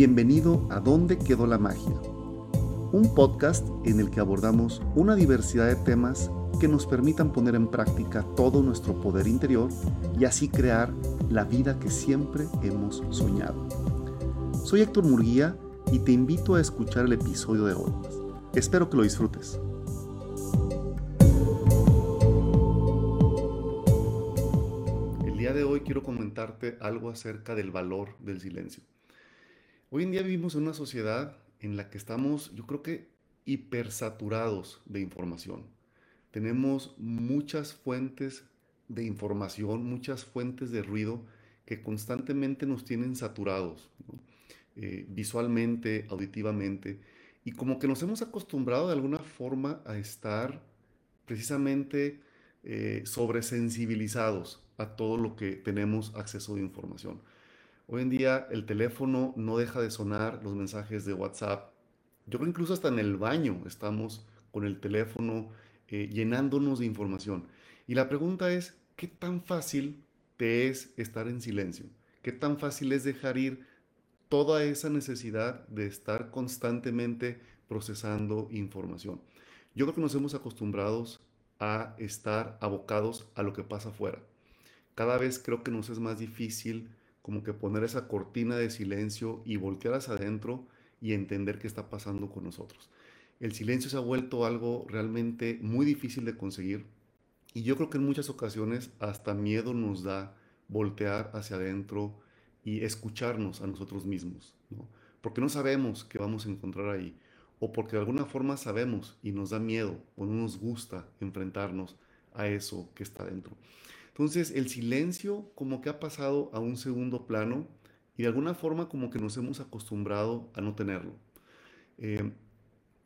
bienvenido a ¿Dónde quedó la magia? Un podcast en el que abordamos una diversidad de temas que nos permitan poner en práctica todo nuestro poder interior y así crear la vida que siempre hemos soñado. Soy Héctor Murguía y te invito a escuchar el episodio de hoy. Espero que lo disfrutes. El día de hoy quiero comentarte algo acerca del valor del silencio. Hoy en día vivimos en una sociedad en la que estamos, yo creo que, hipersaturados de información. Tenemos muchas fuentes de información, muchas fuentes de ruido que constantemente nos tienen saturados, eh, visualmente, auditivamente, y como que nos hemos acostumbrado de alguna forma a estar precisamente eh, sobresensibilizados a todo lo que tenemos acceso de información. Hoy en día el teléfono no deja de sonar, los mensajes de WhatsApp. Yo creo incluso hasta en el baño estamos con el teléfono eh, llenándonos de información. Y la pregunta es, ¿qué tan fácil te es estar en silencio? ¿Qué tan fácil es dejar ir toda esa necesidad de estar constantemente procesando información? Yo creo que nos hemos acostumbrado a estar abocados a lo que pasa afuera. Cada vez creo que nos es más difícil como que poner esa cortina de silencio y voltear hacia adentro y entender qué está pasando con nosotros. El silencio se ha vuelto algo realmente muy difícil de conseguir y yo creo que en muchas ocasiones hasta miedo nos da voltear hacia adentro y escucharnos a nosotros mismos. Porque no sabemos qué vamos a encontrar ahí o porque de alguna forma sabemos y nos da miedo o no nos gusta enfrentarnos a eso que está dentro. Entonces el silencio como que ha pasado a un segundo plano y de alguna forma como que nos hemos acostumbrado a no tenerlo. Eh,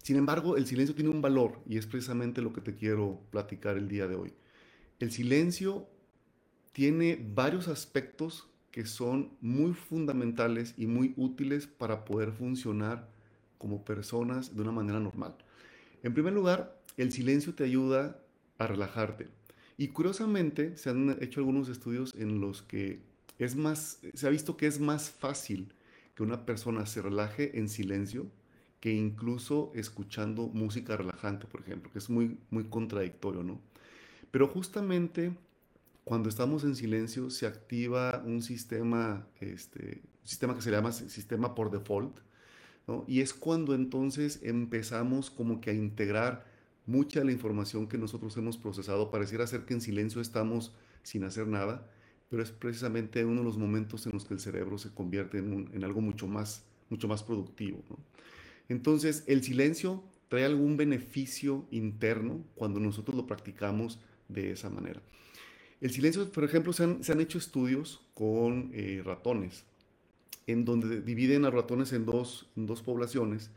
sin embargo, el silencio tiene un valor y es precisamente lo que te quiero platicar el día de hoy. El silencio tiene varios aspectos que son muy fundamentales y muy útiles para poder funcionar como personas de una manera normal. En primer lugar, el silencio te ayuda a relajarte. Y curiosamente se han hecho algunos estudios en los que es más, se ha visto que es más fácil que una persona se relaje en silencio que incluso escuchando música relajante, por ejemplo, que es muy, muy contradictorio, ¿no? Pero justamente cuando estamos en silencio se activa un sistema, este, sistema que se llama sistema por default, ¿no? Y es cuando entonces empezamos como que a integrar mucha de la información que nosotros hemos procesado pareciera ser que en silencio estamos sin hacer nada, pero es precisamente uno de los momentos en los que el cerebro se convierte en, algo mucho más, mucho más productivo. Entonces, el silencio trae algún beneficio interno cuando nosotros lo practicamos de esa manera. El silencio, por ejemplo, se han, hecho estudios con eh, ratones, en donde dividen a ratones en dos, en dos poblaciones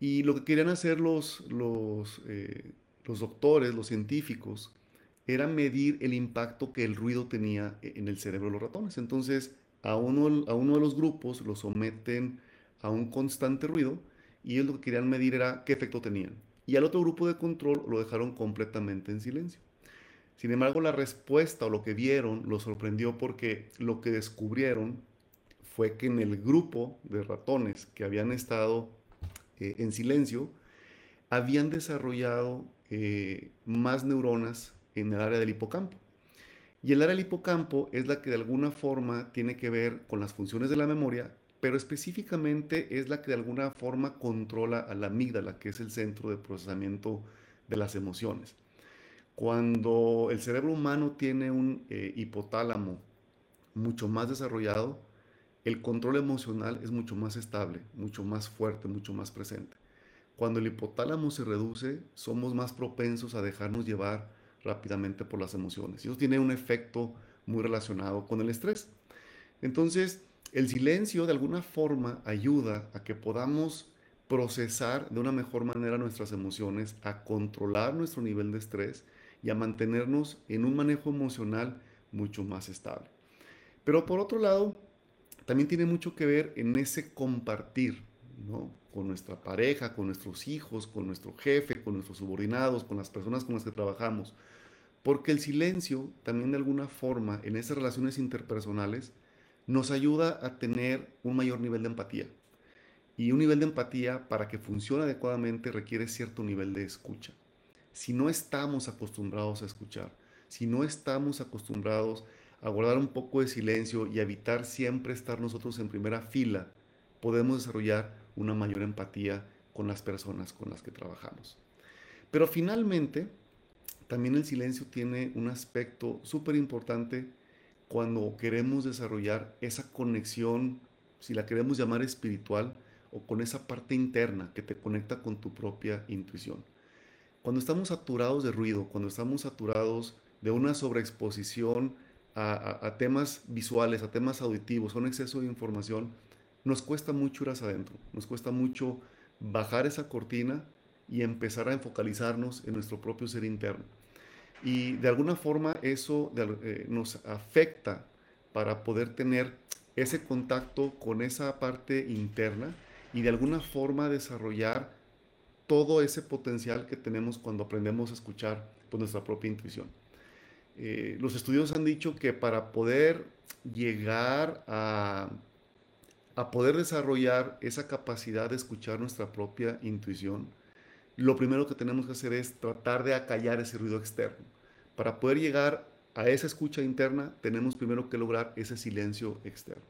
y lo que querían hacer los, los, eh, los doctores, los científicos, era medir el impacto que el ruido tenía e-, en el cerebro de los ratones. Entonces, a uno, a uno de los grupos lo someten a un constante ruido y ellos lo que querían medir era qué efecto tenían. Y al otro grupo de control lo dejaron completamente en silencio. Sin embargo, la respuesta o lo que vieron lo sorprendió porque lo que descubrieron fue que en el grupo de ratones que habían estado eh, en silencio, habían desarrollado eh, más neuronas en el área del hipocampo. Y el área del hipocampo es la que de alguna forma tiene que ver con las funciones de la memoria, pero específicamente es la que de alguna forma controla a la amígdala, que es el centro de procesamiento de las emociones. Cuando el cerebro humano tiene un eh, hipotálamo mucho más desarrollado, el control emocional es mucho más estable, mucho más fuerte, mucho más presente. Cuando el hipotálamo se reduce, somos más propensos a dejarnos llevar rápidamente por las emociones. Y eso tiene un efecto muy relacionado con el estrés. Entonces, el silencio de alguna forma ayuda a que podamos procesar de una mejor manera nuestras emociones, a controlar nuestro nivel de estrés y a mantenernos en un manejo emocional mucho más estable. Pero por otro lado, también tiene mucho que ver en ese compartir, ¿no? Con nuestra pareja, con nuestros hijos, con nuestro jefe, con nuestros subordinados, con las personas con las que trabajamos. Porque el silencio también de alguna forma en esas relaciones interpersonales nos ayuda a tener un mayor nivel de empatía. Y un nivel de empatía para que funcione adecuadamente requiere cierto nivel de escucha. Si no estamos acostumbrados a escuchar, si no estamos acostumbrados a guardar un poco de silencio y evitar siempre estar nosotros en primera fila, podemos desarrollar una mayor empatía con las personas con las que trabajamos. Pero finalmente, también el silencio tiene un aspecto súper importante cuando queremos desarrollar esa conexión, si la queremos llamar espiritual, o con esa parte interna que te conecta con tu propia intuición. Cuando estamos saturados de ruido, cuando estamos saturados de una sobreexposición a, temas visuales, a temas auditivos, a un exceso de información, nos cuesta mucho ir hacia adentro, nos cuesta mucho bajar esa cortina y empezar a enfocalizarnos en nuestro propio ser interno. Y de alguna forma eso eh, nos afecta para poder tener ese contacto con esa parte interna y de alguna forma desarrollar todo ese potencial que tenemos cuando aprendemos a escuchar por nuestra propia intuición. Eh, los estudios han dicho que para poder llegar a, a poder desarrollar esa capacidad de escuchar nuestra propia intuición, lo primero que tenemos que hacer es tratar de acallar ese ruido externo. Para poder llegar a esa escucha interna, tenemos primero que lograr ese silencio externo.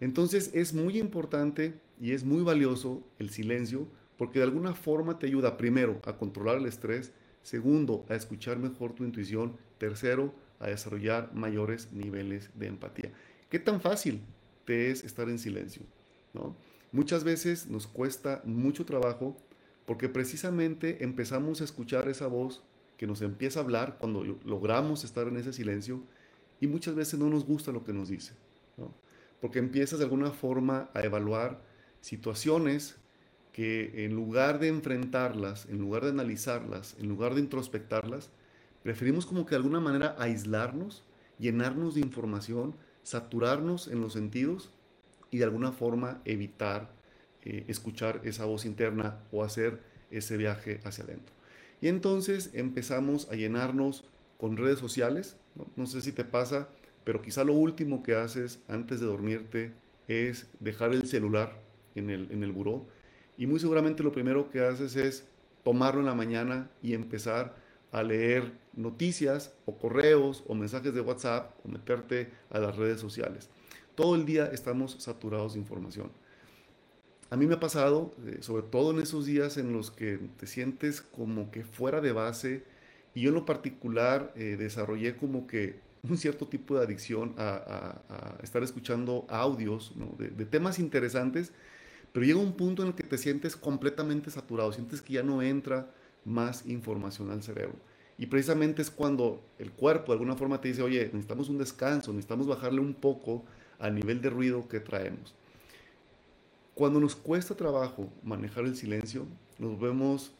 Entonces es muy importante y es muy valioso el silencio porque de alguna forma te ayuda primero a controlar el estrés, segundo a escuchar mejor tu intuición, tercero a desarrollar mayores niveles de empatía. ¿Qué tan fácil te es estar en silencio? ¿no? Muchas veces nos cuesta mucho trabajo porque precisamente empezamos a escuchar esa voz que nos empieza a hablar cuando logramos estar en ese silencio y muchas veces no nos gusta lo que nos dice, porque empiezas de alguna forma a evaluar situaciones que en lugar de enfrentarlas, en lugar de analizarlas, en lugar de introspectarlas, preferimos como que de alguna manera aislarnos, llenarnos de información, saturarnos en los sentidos y de alguna forma evitar eh, escuchar esa voz interna o hacer ese viaje hacia adentro. Y entonces empezamos a llenarnos con redes sociales. ¿no? sé si te pasa, pero quizá lo último que haces antes de dormirte es dejar el celular en el, en el buró. Y muy seguramente lo primero que haces es tomarlo en la mañana y empezar a leer noticias o correos o mensajes de WhatsApp o meterte a las redes sociales. Todo el día estamos saturados de información a mí me ha pasado, eh, sobre todo en esos días en los que te sientes como que fuera de base, y yo en lo particular eh, desarrollé como que un cierto tipo de adicción a, estar escuchando audios de, temas interesantes, pero llega un punto en el que te sientes completamente saturado, sientes que ya no entra más información al cerebro. Y precisamente es cuando el cuerpo de alguna forma te dice, oye, necesitamos un descanso, necesitamos bajarle un poco al nivel de ruido que traemos. Cuando nos cuesta trabajo manejar el silencio, nos vemos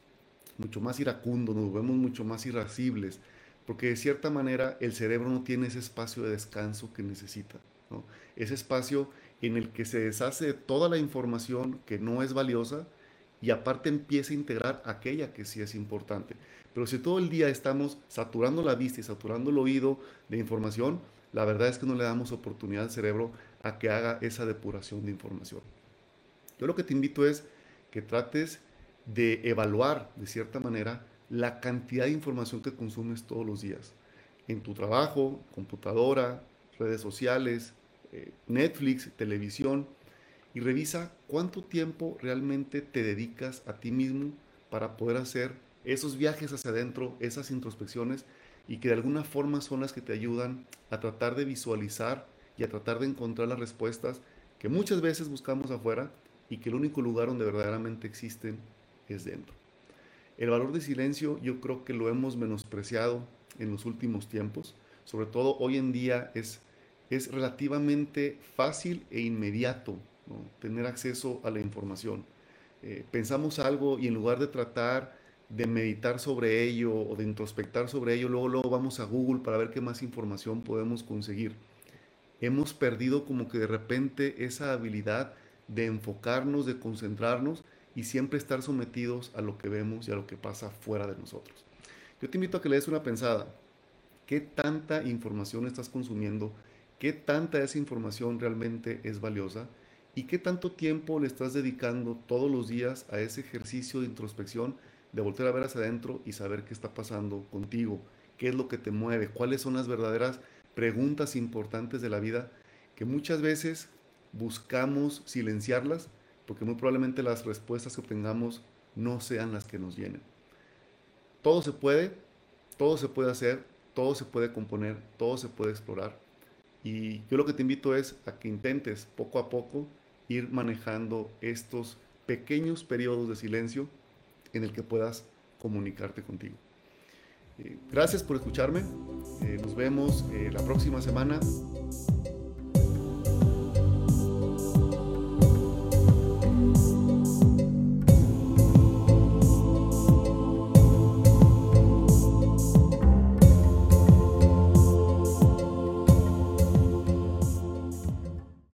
mucho más iracundos, nos vemos mucho más irascibles, porque de cierta manera el cerebro no tiene ese espacio de descanso que necesita. Ese espacio en el que se deshace de toda la información que no es valiosa y aparte empieza a integrar aquella que sí es importante. Pero si todo el día estamos saturando la vista y saturando el oído de información, la verdad es que no le damos oportunidad al cerebro a que haga esa depuración de información. Yo lo que te invito es que trates de evaluar de cierta manera la cantidad de información que consumes todos los días. En tu trabajo, computadora, redes sociales, eh, Netflix, televisión. Y revisa cuánto tiempo realmente te dedicas a ti mismo para poder hacer esos viajes hacia adentro, esas introspecciones y que de alguna forma son las que te ayudan a tratar de visualizar y a tratar de encontrar las respuestas que muchas veces buscamos afuera y que el único lugar donde verdaderamente existen es dentro. El valor de silencio yo creo que lo hemos menospreciado en los últimos tiempos, sobre todo hoy en día es, es relativamente fácil e inmediato tener acceso a la información. Eh, pensamos algo y en lugar de tratar de meditar sobre ello o de introspectar sobre ello, luego, luego vamos a Google para ver qué más información podemos conseguir. Hemos perdido como que de repente esa habilidad de enfocarnos, de concentrarnos y siempre estar sometidos a lo que vemos y a lo que pasa fuera de nosotros. Yo te invito a que le des una pensada. ¿Qué tanta información estás consumiendo? ¿Qué tanta esa información realmente es valiosa? ¿Y qué tanto tiempo le estás dedicando todos los días a ese ejercicio de introspección, de volver a ver hacia adentro y saber qué está pasando contigo? ¿Qué es lo que te mueve? ¿Cuáles son las verdaderas preguntas importantes de la vida que muchas veces buscamos silenciarlas porque muy probablemente las respuestas que obtengamos no sean las que nos llenen? Todo se puede, todo se puede hacer, todo se puede componer, todo se puede explorar. Y yo lo que te invito es a que intentes poco a poco ir manejando estos pequeños periodos de silencio en el que puedas comunicarte contigo. Eh, gracias por escucharme. Eh, nos vemos eh, la próxima semana.